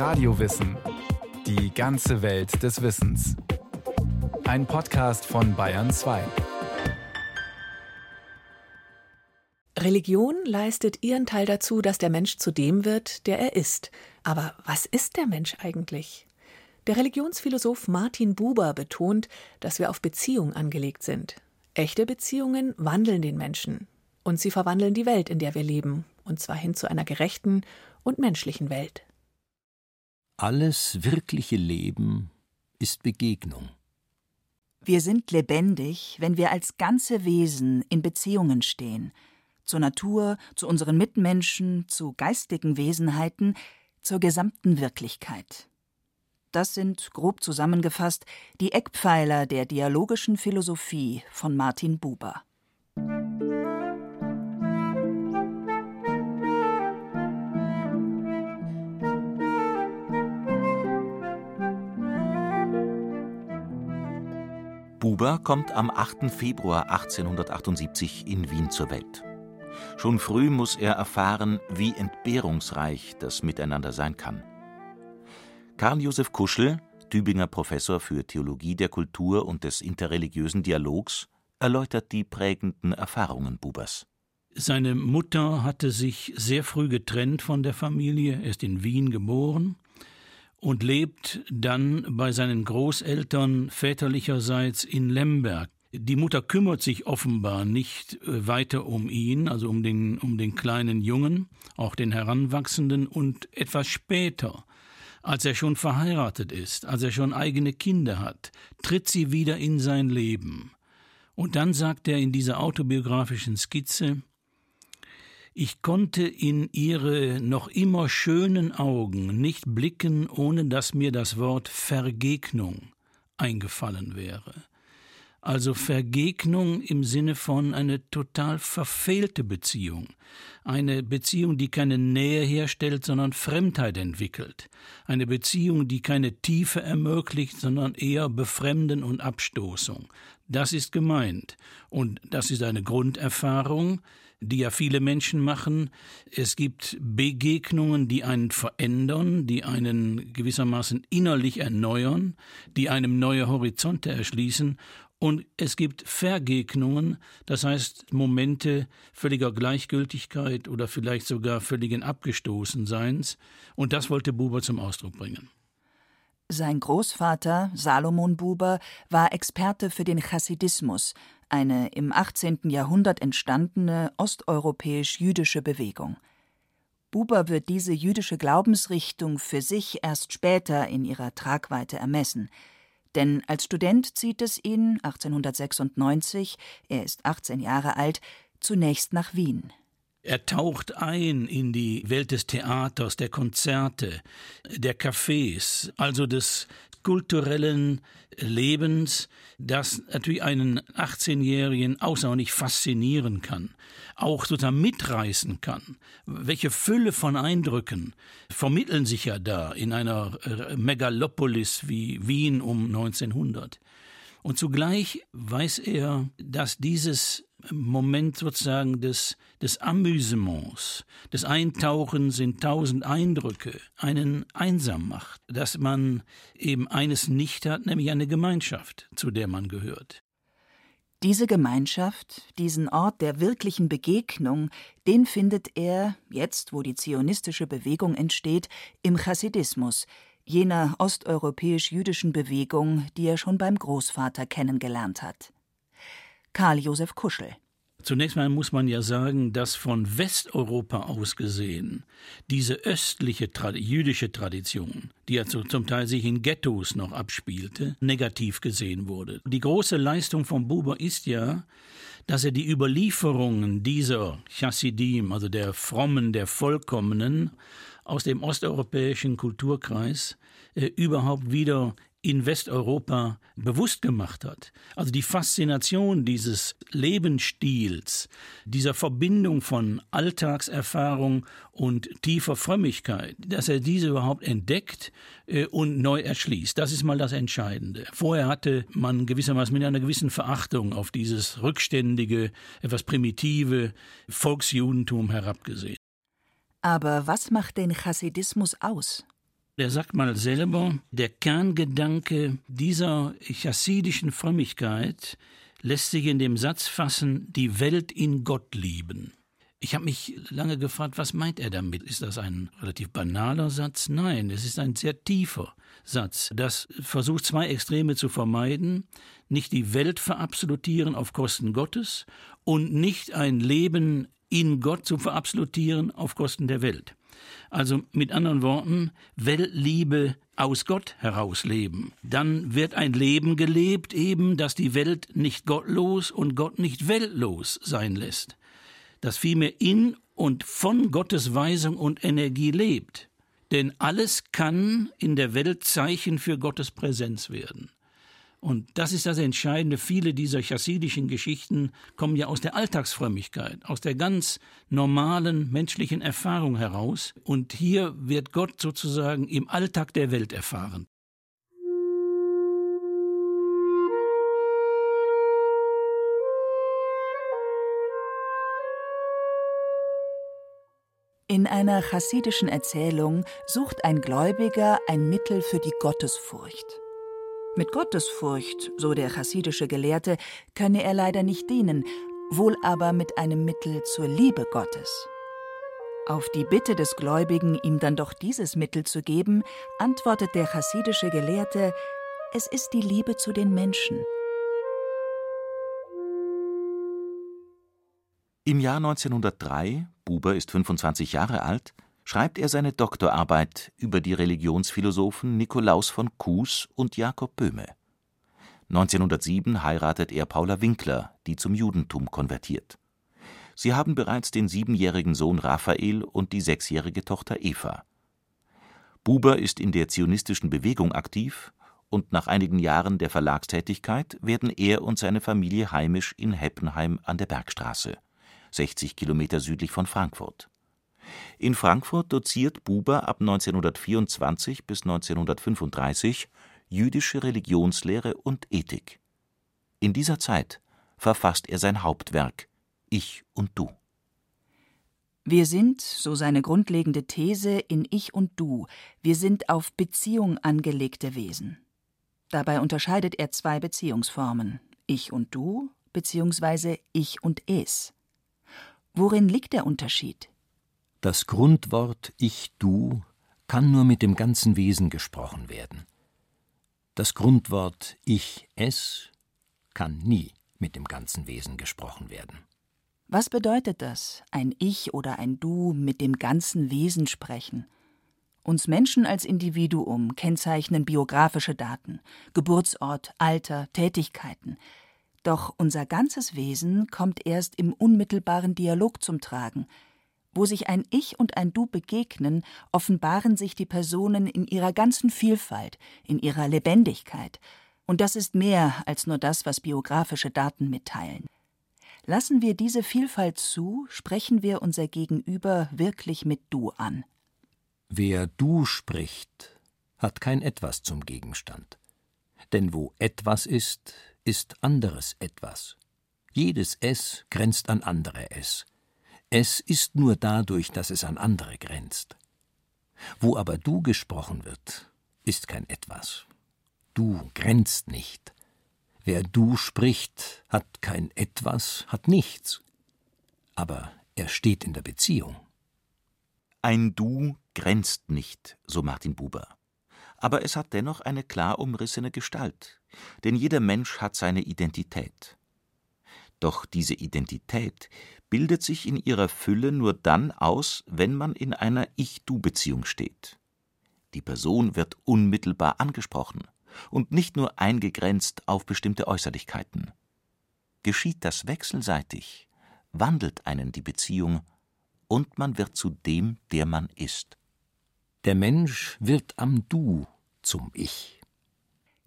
Radiowissen. Die ganze Welt des Wissens. Ein Podcast von Bayern 2. Religion leistet ihren Teil dazu, dass der Mensch zu dem wird, der er ist. Aber was ist der Mensch eigentlich? Der Religionsphilosoph Martin Buber betont, dass wir auf Beziehung angelegt sind. Echte Beziehungen wandeln den Menschen. Und sie verwandeln die Welt, in der wir leben, und zwar hin zu einer gerechten und menschlichen Welt. Alles wirkliche Leben ist Begegnung. Wir sind lebendig, wenn wir als ganze Wesen in Beziehungen stehen, zur Natur, zu unseren Mitmenschen, zu geistigen Wesenheiten, zur gesamten Wirklichkeit. Das sind, grob zusammengefasst, die Eckpfeiler der dialogischen Philosophie von Martin Buber. Buber kommt am 8. Februar 1878 in Wien zur Welt. Schon früh muss er erfahren, wie entbehrungsreich das Miteinander sein kann. Karl Josef Kuschel, Tübinger Professor für Theologie der Kultur und des interreligiösen Dialogs, erläutert die prägenden Erfahrungen Bubers. Seine Mutter hatte sich sehr früh getrennt von der Familie, er ist in Wien geboren und lebt dann bei seinen Großeltern väterlicherseits in Lemberg. Die Mutter kümmert sich offenbar nicht äh, weiter um ihn, also um den, um den kleinen Jungen, auch den Heranwachsenden, und etwas später, als er schon verheiratet ist, als er schon eigene Kinder hat, tritt sie wieder in sein Leben. Und dann sagt er in dieser autobiografischen Skizze, ich konnte in ihre noch immer schönen Augen nicht blicken, ohne dass mir das Wort Vergegnung eingefallen wäre. Also Vergegnung im Sinne von eine total verfehlte Beziehung. Eine Beziehung, die keine Nähe herstellt, sondern Fremdheit entwickelt. Eine Beziehung, die keine Tiefe ermöglicht, sondern eher Befremden und Abstoßung. Das ist gemeint. Und das ist eine Grunderfahrung, die ja viele Menschen machen. Es gibt Begegnungen, die einen verändern, die einen gewissermaßen innerlich erneuern, die einem neue Horizonte erschließen. Und es gibt Vergegnungen, das heißt Momente völliger Gleichgültigkeit oder vielleicht sogar völligen Abgestoßenseins. Und das wollte Buber zum Ausdruck bringen. Sein Großvater, Salomon Buber, war Experte für den Chassidismus, eine im 18. Jahrhundert entstandene osteuropäisch-jüdische Bewegung. Buber wird diese jüdische Glaubensrichtung für sich erst später in ihrer Tragweite ermessen. Denn als Student zieht es ihn 1896, er ist 18 Jahre alt, zunächst nach Wien. Er taucht ein in die Welt des Theaters, der Konzerte, der Cafés, also des kulturellen Lebens, das natürlich einen 18-Jährigen außerordentlich faszinieren kann, auch sozusagen mitreißen kann. Welche Fülle von Eindrücken vermitteln sich ja da in einer Megalopolis wie Wien um 1900. Und zugleich weiß er, dass dieses Moment sozusagen des, des Amüsements, des Eintauchens in tausend Eindrücke einen einsam macht, dass man eben eines nicht hat, nämlich eine Gemeinschaft, zu der man gehört. Diese Gemeinschaft, diesen Ort der wirklichen Begegnung, den findet er, jetzt wo die zionistische Bewegung entsteht, im Chassidismus, jener osteuropäisch-jüdischen Bewegung, die er schon beim Großvater kennengelernt hat. Karl Josef Kuschel. Zunächst mal muss man ja sagen, dass von Westeuropa aus gesehen diese östliche jüdische Tradition, die ja zum Teil sich in Ghettos noch abspielte, negativ gesehen wurde. Die große Leistung von Buber ist ja, dass er die Überlieferungen dieser Chassidim, also der Frommen, der Vollkommenen, aus dem osteuropäischen Kulturkreis äh, überhaupt wieder in Westeuropa bewusst gemacht hat. Also die Faszination dieses Lebensstils, dieser Verbindung von Alltagserfahrung und tiefer Frömmigkeit, dass er diese überhaupt entdeckt äh, und neu erschließt. Das ist mal das Entscheidende. Vorher hatte man gewissermaßen mit einer gewissen Verachtung auf dieses rückständige, etwas primitive Volksjudentum herabgesehen. Aber was macht den Chassidismus aus? Der sagt mal selber, der Kerngedanke dieser chassidischen Frömmigkeit lässt sich in dem Satz fassen, die Welt in Gott lieben. Ich habe mich lange gefragt, was meint er damit? Ist das ein relativ banaler Satz? Nein, es ist ein sehr tiefer Satz. Das versucht zwei Extreme zu vermeiden, nicht die Welt verabsolutieren auf Kosten Gottes und nicht ein Leben in Gott zu verabsolutieren auf Kosten der Welt. Also mit anderen Worten, Weltliebe aus Gott herausleben. Dann wird ein Leben gelebt, eben, das die Welt nicht gottlos und Gott nicht weltlos sein lässt das vielmehr in und von Gottes Weisung und Energie lebt. Denn alles kann in der Welt Zeichen für Gottes Präsenz werden. Und das ist das Entscheidende. Viele dieser chassidischen Geschichten kommen ja aus der Alltagsfrömmigkeit, aus der ganz normalen menschlichen Erfahrung heraus. Und hier wird Gott sozusagen im Alltag der Welt erfahren. In einer chassidischen Erzählung sucht ein Gläubiger ein Mittel für die Gottesfurcht. Mit Gottesfurcht, so der chassidische Gelehrte, könne er leider nicht dienen, wohl aber mit einem Mittel zur Liebe Gottes. Auf die Bitte des Gläubigen, ihm dann doch dieses Mittel zu geben, antwortet der chassidische Gelehrte, es ist die Liebe zu den Menschen. Im Jahr 1903, Buber ist 25 Jahre alt, schreibt er seine Doktorarbeit über die Religionsphilosophen Nikolaus von Kues und Jakob Böhme. 1907 heiratet er Paula Winkler, die zum Judentum konvertiert. Sie haben bereits den siebenjährigen Sohn Raphael und die sechsjährige Tochter Eva. Buber ist in der zionistischen Bewegung aktiv und nach einigen Jahren der Verlagstätigkeit werden er und seine Familie heimisch in Heppenheim an der Bergstraße 60 Kilometer südlich von Frankfurt. In Frankfurt doziert Buber ab 1924 bis 1935 jüdische Religionslehre und Ethik. In dieser Zeit verfasst er sein Hauptwerk Ich und Du. Wir sind, so seine grundlegende These, in Ich und Du, wir sind auf Beziehung angelegte Wesen. Dabei unterscheidet er zwei Beziehungsformen, Ich und Du bzw. Ich und Es. Worin liegt der Unterschied? Das Grundwort Ich Du kann nur mit dem ganzen Wesen gesprochen werden. Das Grundwort Ich Es kann nie mit dem ganzen Wesen gesprochen werden. Was bedeutet das, ein Ich oder ein Du mit dem ganzen Wesen sprechen? Uns Menschen als Individuum kennzeichnen biografische Daten, Geburtsort, Alter, Tätigkeiten, doch unser ganzes Wesen kommt erst im unmittelbaren Dialog zum Tragen. Wo sich ein Ich und ein Du begegnen, offenbaren sich die Personen in ihrer ganzen Vielfalt, in ihrer Lebendigkeit. Und das ist mehr als nur das, was biografische Daten mitteilen. Lassen wir diese Vielfalt zu, sprechen wir unser Gegenüber wirklich mit Du an. Wer Du spricht, hat kein Etwas zum Gegenstand. Denn wo etwas ist, ist anderes etwas. Jedes Es grenzt an andere Es. Es ist nur dadurch, dass es an andere grenzt. Wo aber du gesprochen wird, ist kein etwas. Du grenzt nicht. Wer du spricht, hat kein etwas, hat nichts. Aber er steht in der Beziehung. Ein Du grenzt nicht, so Martin Buber. Aber es hat dennoch eine klar umrissene Gestalt, denn jeder Mensch hat seine Identität. Doch diese Identität bildet sich in ihrer Fülle nur dann aus, wenn man in einer Ich-Du-Beziehung steht. Die Person wird unmittelbar angesprochen und nicht nur eingegrenzt auf bestimmte Äußerlichkeiten. Geschieht das wechselseitig, wandelt einen die Beziehung und man wird zu dem, der man ist. Der Mensch wird am Du zum Ich.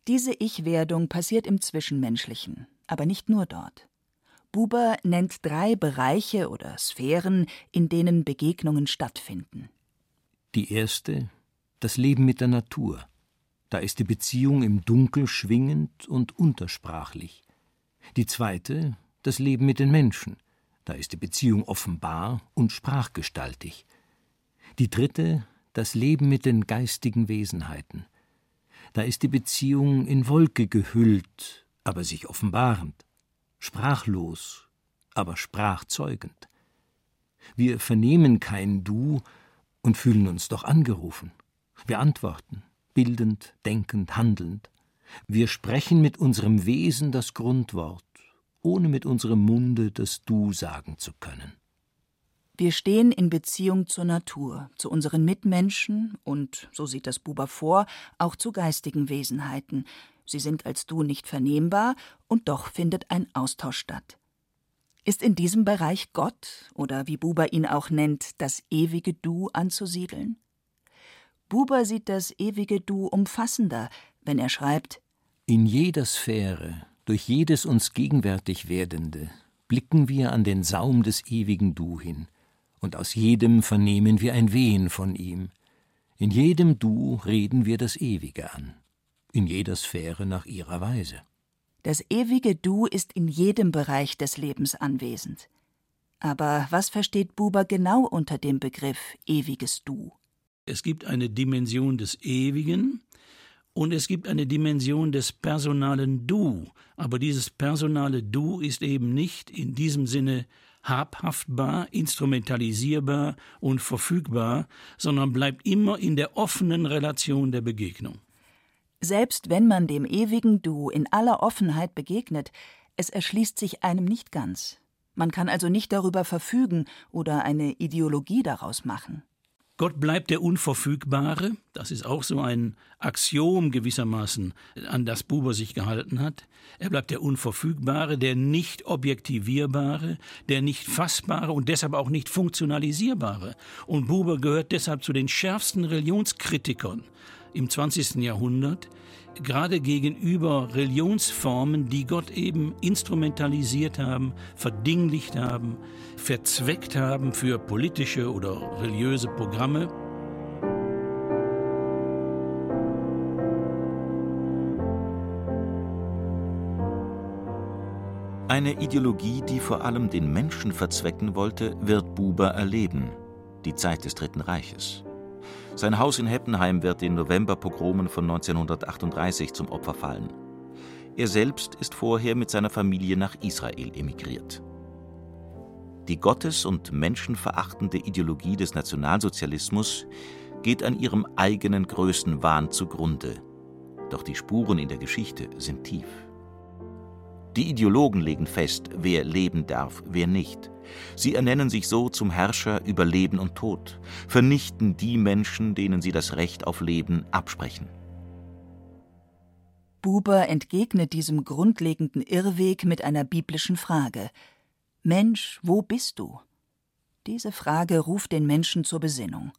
Diese Ich-Werdung passiert im Zwischenmenschlichen, aber nicht nur dort. Buber nennt drei Bereiche oder Sphären, in denen Begegnungen stattfinden. Die erste, das Leben mit der Natur. Da ist die Beziehung im Dunkel schwingend und untersprachlich. Die zweite, das Leben mit den Menschen. Da ist die Beziehung offenbar und sprachgestaltig. Die dritte, das Leben mit den geistigen Wesenheiten. Da ist die Beziehung in Wolke gehüllt, aber sich offenbarend, sprachlos, aber sprachzeugend. Wir vernehmen kein Du und fühlen uns doch angerufen. Wir antworten, bildend, denkend, handelnd. Wir sprechen mit unserem Wesen das Grundwort, ohne mit unserem Munde das Du sagen zu können. Wir stehen in Beziehung zur Natur, zu unseren Mitmenschen und, so sieht das Buber vor, auch zu geistigen Wesenheiten. Sie sind als Du nicht vernehmbar, und doch findet ein Austausch statt. Ist in diesem Bereich Gott, oder wie Buber ihn auch nennt, das ewige Du anzusiedeln? Buber sieht das ewige Du umfassender, wenn er schreibt In jeder Sphäre, durch jedes uns gegenwärtig Werdende, blicken wir an den Saum des ewigen Du hin, und aus jedem vernehmen wir ein Wehen von ihm. In jedem Du reden wir das Ewige an, in jeder Sphäre nach ihrer Weise. Das ewige Du ist in jedem Bereich des Lebens anwesend. Aber was versteht Buber genau unter dem Begriff ewiges Du? Es gibt eine Dimension des Ewigen und es gibt eine Dimension des personalen Du. Aber dieses personale Du ist eben nicht in diesem Sinne habhaftbar, instrumentalisierbar und verfügbar, sondern bleibt immer in der offenen Relation der Begegnung. Selbst wenn man dem ewigen Du in aller Offenheit begegnet, es erschließt sich einem nicht ganz. Man kann also nicht darüber verfügen oder eine Ideologie daraus machen. Gott bleibt der Unverfügbare, das ist auch so ein Axiom gewissermaßen, an das Buber sich gehalten hat. Er bleibt der Unverfügbare, der nicht objektivierbare, der nicht fassbare und deshalb auch nicht funktionalisierbare. Und Buber gehört deshalb zu den schärfsten Religionskritikern im 20. Jahrhundert, gerade gegenüber Religionsformen, die Gott eben instrumentalisiert haben, verdinglicht haben, verzweckt haben für politische oder religiöse Programme. Eine Ideologie, die vor allem den Menschen verzwecken wollte, wird Buber erleben. Die Zeit des Dritten Reiches. Sein Haus in Heppenheim wird den Novemberpogromen von 1938 zum Opfer fallen. Er selbst ist vorher mit seiner Familie nach Israel emigriert. Die gottes- und menschenverachtende Ideologie des Nationalsozialismus geht an ihrem eigenen Größenwahn zugrunde. Doch die Spuren in der Geschichte sind tief. Die Ideologen legen fest, wer leben darf, wer nicht. Sie ernennen sich so zum Herrscher über Leben und Tod, vernichten die Menschen, denen sie das Recht auf Leben absprechen. Buber entgegnet diesem grundlegenden Irrweg mit einer biblischen Frage Mensch, wo bist du? Diese Frage ruft den Menschen zur Besinnung.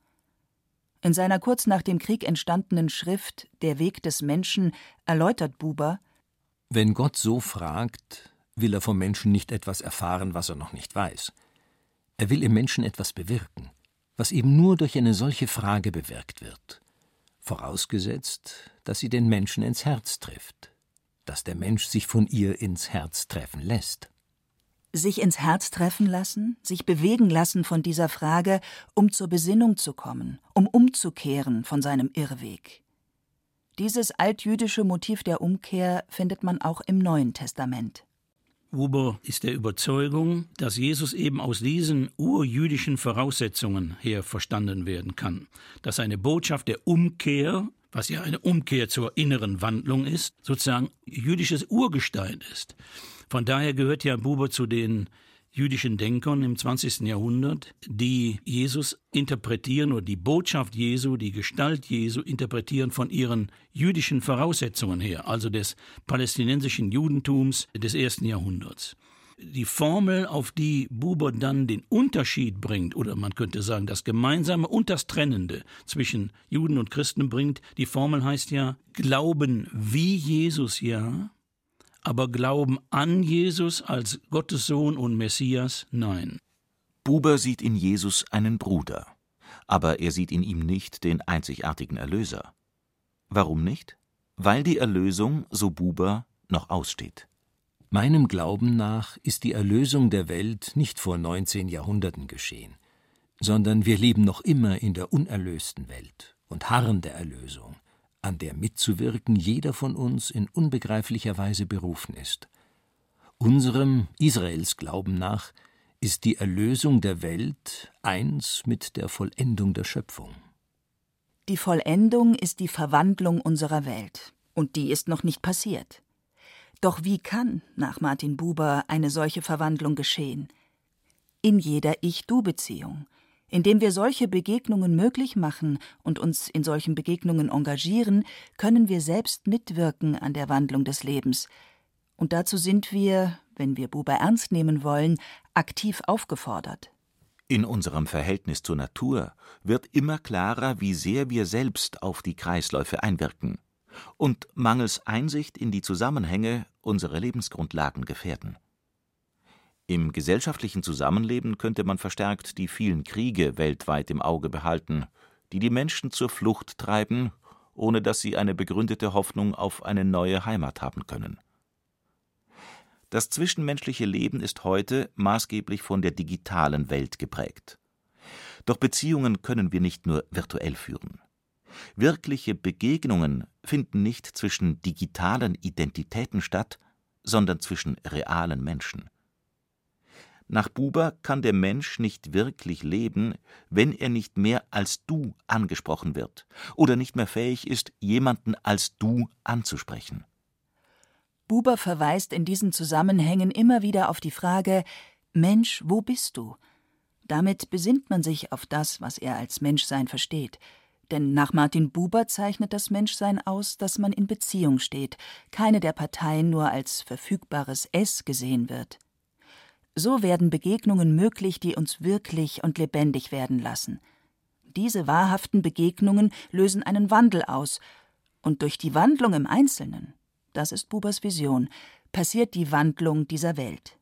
In seiner kurz nach dem Krieg entstandenen Schrift Der Weg des Menschen erläutert Buber Wenn Gott so fragt, will er vom Menschen nicht etwas erfahren, was er noch nicht weiß. Er will im Menschen etwas bewirken, was eben nur durch eine solche Frage bewirkt wird. Vorausgesetzt, dass sie den Menschen ins Herz trifft, dass der Mensch sich von ihr ins Herz treffen lässt. Sich ins Herz treffen lassen, sich bewegen lassen von dieser Frage, um zur Besinnung zu kommen, um umzukehren von seinem Irrweg. Dieses altjüdische Motiv der Umkehr findet man auch im Neuen Testament. Huber ist der Überzeugung, dass Jesus eben aus diesen urjüdischen Voraussetzungen her verstanden werden kann, dass eine Botschaft der Umkehr, was ja eine Umkehr zur inneren Wandlung ist, sozusagen jüdisches Urgestein ist. Von daher gehört ja Buber zu den jüdischen Denkern im 20. Jahrhundert, die Jesus interpretieren oder die Botschaft Jesu, die Gestalt Jesu interpretieren von ihren jüdischen Voraussetzungen her, also des palästinensischen Judentums des ersten Jahrhunderts. Die Formel, auf die Buber dann den Unterschied bringt, oder man könnte sagen, das Gemeinsame und das Trennende zwischen Juden und Christen bringt, die Formel heißt ja Glauben wie Jesus ja, aber Glauben an Jesus als Gottes Sohn und Messias nein. Buber sieht in Jesus einen Bruder, aber er sieht in ihm nicht den einzigartigen Erlöser. Warum nicht? Weil die Erlösung, so Buber, noch aussteht. Meinem Glauben nach ist die Erlösung der Welt nicht vor 19 Jahrhunderten geschehen. sondern wir leben noch immer in der unerlösten Welt und harren der Erlösung, an der mitzuwirken jeder von uns in unbegreiflicher Weise berufen ist. Unserem Israels Glauben nach ist die Erlösung der Welt eins mit der Vollendung der Schöpfung. Die Vollendung ist die Verwandlung unserer Welt, und die ist noch nicht passiert. Doch wie kann, nach Martin Buber, eine solche Verwandlung geschehen? In jeder Ich-Du-Beziehung, indem wir solche Begegnungen möglich machen und uns in solchen Begegnungen engagieren, können wir selbst mitwirken an der Wandlung des Lebens. Und dazu sind wir, wenn wir Buber ernst nehmen wollen, aktiv aufgefordert. In unserem Verhältnis zur Natur wird immer klarer, wie sehr wir selbst auf die Kreisläufe einwirken und mangels Einsicht in die Zusammenhänge unsere Lebensgrundlagen gefährden. Im gesellschaftlichen Zusammenleben könnte man verstärkt die vielen Kriege weltweit im Auge behalten, die die Menschen zur Flucht treiben, ohne dass sie eine begründete Hoffnung auf eine neue Heimat haben können. Das zwischenmenschliche Leben ist heute maßgeblich von der digitalen Welt geprägt. Doch Beziehungen können wir nicht nur virtuell führen. Wirkliche Begegnungen finden nicht zwischen digitalen Identitäten statt, sondern zwischen realen Menschen. Nach Buber kann der Mensch nicht wirklich leben, wenn er nicht mehr als du angesprochen wird oder nicht mehr fähig ist, jemanden als du anzusprechen. Buber verweist in diesen Zusammenhängen immer wieder auf die Frage Mensch, wo bist du? Damit besinnt man sich auf das, was er als Menschsein versteht. Denn nach Martin Buber zeichnet das Menschsein aus, dass man in Beziehung steht, keine der Parteien nur als verfügbares Es gesehen wird. So werden Begegnungen möglich, die uns wirklich und lebendig werden lassen. Diese wahrhaften Begegnungen lösen einen Wandel aus, und durch die Wandlung im Einzelnen, das ist Bubers Vision, passiert die Wandlung dieser Welt.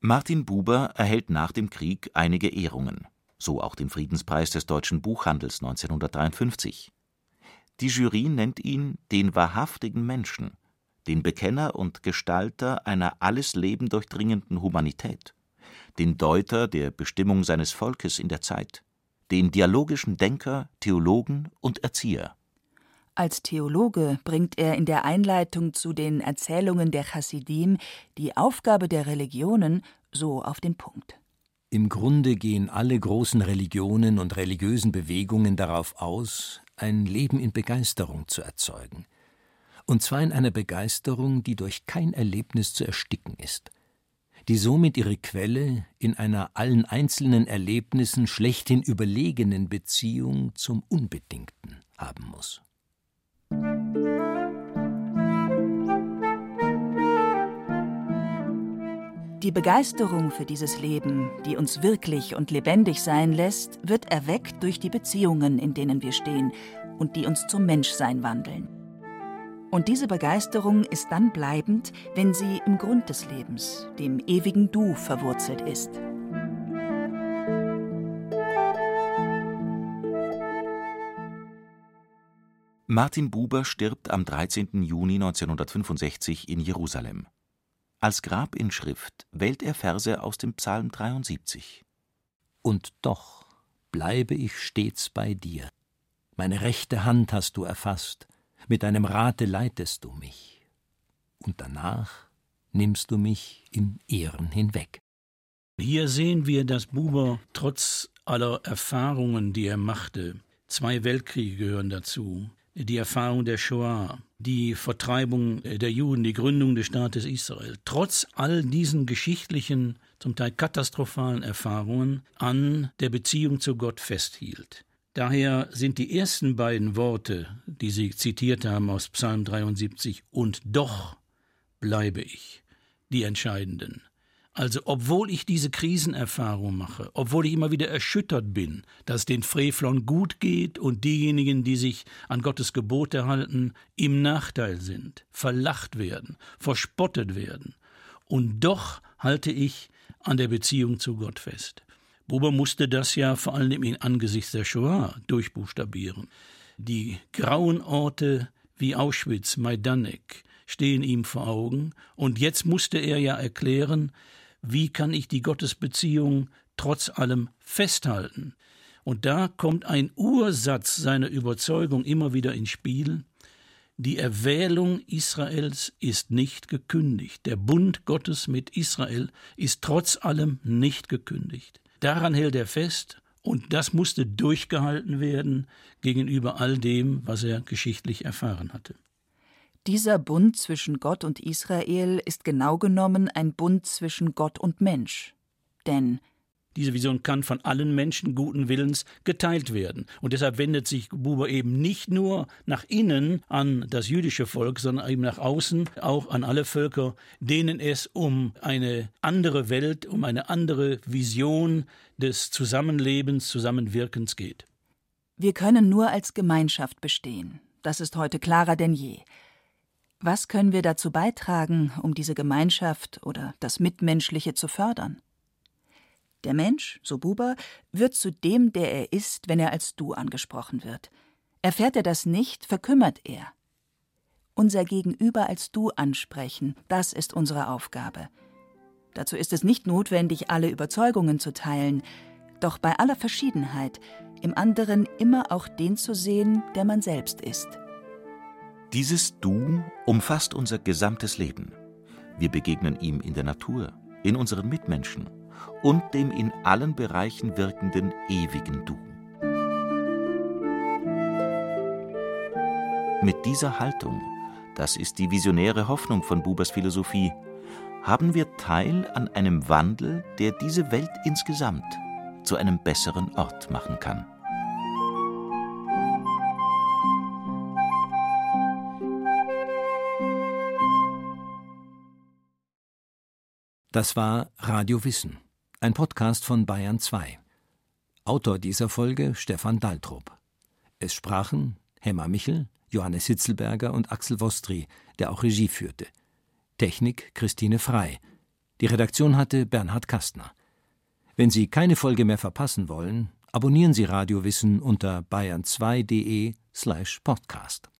Martin Buber erhält nach dem Krieg einige Ehrungen so auch den Friedenspreis des deutschen Buchhandels 1953. Die Jury nennt ihn den wahrhaftigen Menschen, den Bekenner und Gestalter einer alles Leben durchdringenden Humanität, den Deuter der Bestimmung seines Volkes in der Zeit, den dialogischen Denker, Theologen und Erzieher. Als Theologe bringt er in der Einleitung zu den Erzählungen der Chassidim die Aufgabe der Religionen so auf den Punkt. Im Grunde gehen alle großen Religionen und religiösen Bewegungen darauf aus, ein Leben in Begeisterung zu erzeugen. Und zwar in einer Begeisterung, die durch kein Erlebnis zu ersticken ist, die somit ihre Quelle in einer allen einzelnen Erlebnissen schlechthin überlegenen Beziehung zum Unbedingten haben muss. Die Begeisterung für dieses Leben, die uns wirklich und lebendig sein lässt, wird erweckt durch die Beziehungen, in denen wir stehen und die uns zum Menschsein wandeln. Und diese Begeisterung ist dann bleibend, wenn sie im Grund des Lebens, dem ewigen Du, verwurzelt ist. Martin Buber stirbt am 13. Juni 1965 in Jerusalem. Als Grabinschrift wählt er Verse aus dem Psalm 73. Und doch bleibe ich stets bei dir. Meine rechte Hand hast du erfasst, mit deinem Rate leitest du mich. Und danach nimmst du mich in Ehren hinweg. Hier sehen wir, dass Buber trotz aller Erfahrungen, die er machte, zwei Weltkriege gehören dazu, die Erfahrung der Shoah, die Vertreibung der Juden, die Gründung des Staates Israel, trotz all diesen geschichtlichen, zum Teil katastrophalen Erfahrungen an der Beziehung zu Gott festhielt. Daher sind die ersten beiden Worte, die Sie zitiert haben aus Psalm 73, und doch bleibe ich, die entscheidenden. Also obwohl ich diese Krisenerfahrung mache, obwohl ich immer wieder erschüttert bin, dass den Frevlern gut geht und diejenigen, die sich an Gottes Gebote halten, im Nachteil sind, verlacht werden, verspottet werden. Und doch halte ich an der Beziehung zu Gott fest. Buber musste das ja vor allem angesichts der Shoah durchbuchstabieren. Die grauen Orte wie Auschwitz, Majdanek stehen ihm vor Augen, und jetzt musste er ja erklären, wie kann ich die Gottesbeziehung trotz allem festhalten. Und da kommt ein Ursatz seiner Überzeugung immer wieder ins Spiel. Die Erwählung Israels ist nicht gekündigt. Der Bund Gottes mit Israel ist trotz allem nicht gekündigt. Daran hält er fest und das musste durchgehalten werden gegenüber all dem, was er geschichtlich erfahren hatte. Dieser Bund zwischen Gott und Israel ist genau genommen ein Bund zwischen Gott und Mensch. Denn diese Vision kann von allen Menschen guten Willens geteilt werden. Und deshalb wendet sich Buber eben nicht nur nach innen an das jüdische Volk, sondern eben nach außen auch an alle Völker, denen es um eine andere Welt, um eine andere Vision des Zusammenlebens, Zusammenwirkens geht. Wir können nur als Gemeinschaft bestehen. Das ist heute klarer denn je. Was können wir dazu beitragen, um diese Gemeinschaft oder das Mitmenschliche zu fördern? Der Mensch, so Buber, wird zu dem, der er ist, wenn er als Du angesprochen wird. Erfährt er das nicht, verkümmert er. Unser Gegenüber als Du ansprechen, das ist unsere Aufgabe. Dazu ist es nicht notwendig, alle Überzeugungen zu teilen, doch bei aller Verschiedenheit im anderen immer auch den zu sehen, der man selbst ist. Dieses Du umfasst unser gesamtes Leben. Wir begegnen ihm in der Natur, in unseren Mitmenschen und dem in allen Bereichen wirkenden ewigen Du. Mit dieser Haltung, das ist die visionäre Hoffnung von Bubers Philosophie, haben wir Teil an einem Wandel, der diese Welt insgesamt zu einem besseren Ort machen kann. Das war Radio Wissen, ein Podcast von Bayern 2. Autor dieser Folge Stefan Daltrup. Es sprachen Hemmer Michel, Johannes Hitzelberger und Axel Wostri, der auch Regie führte. Technik Christine Frei. Die Redaktion hatte Bernhard Kastner. Wenn Sie keine Folge mehr verpassen wollen, abonnieren Sie Radio Wissen unter bayern2.de slash podcast.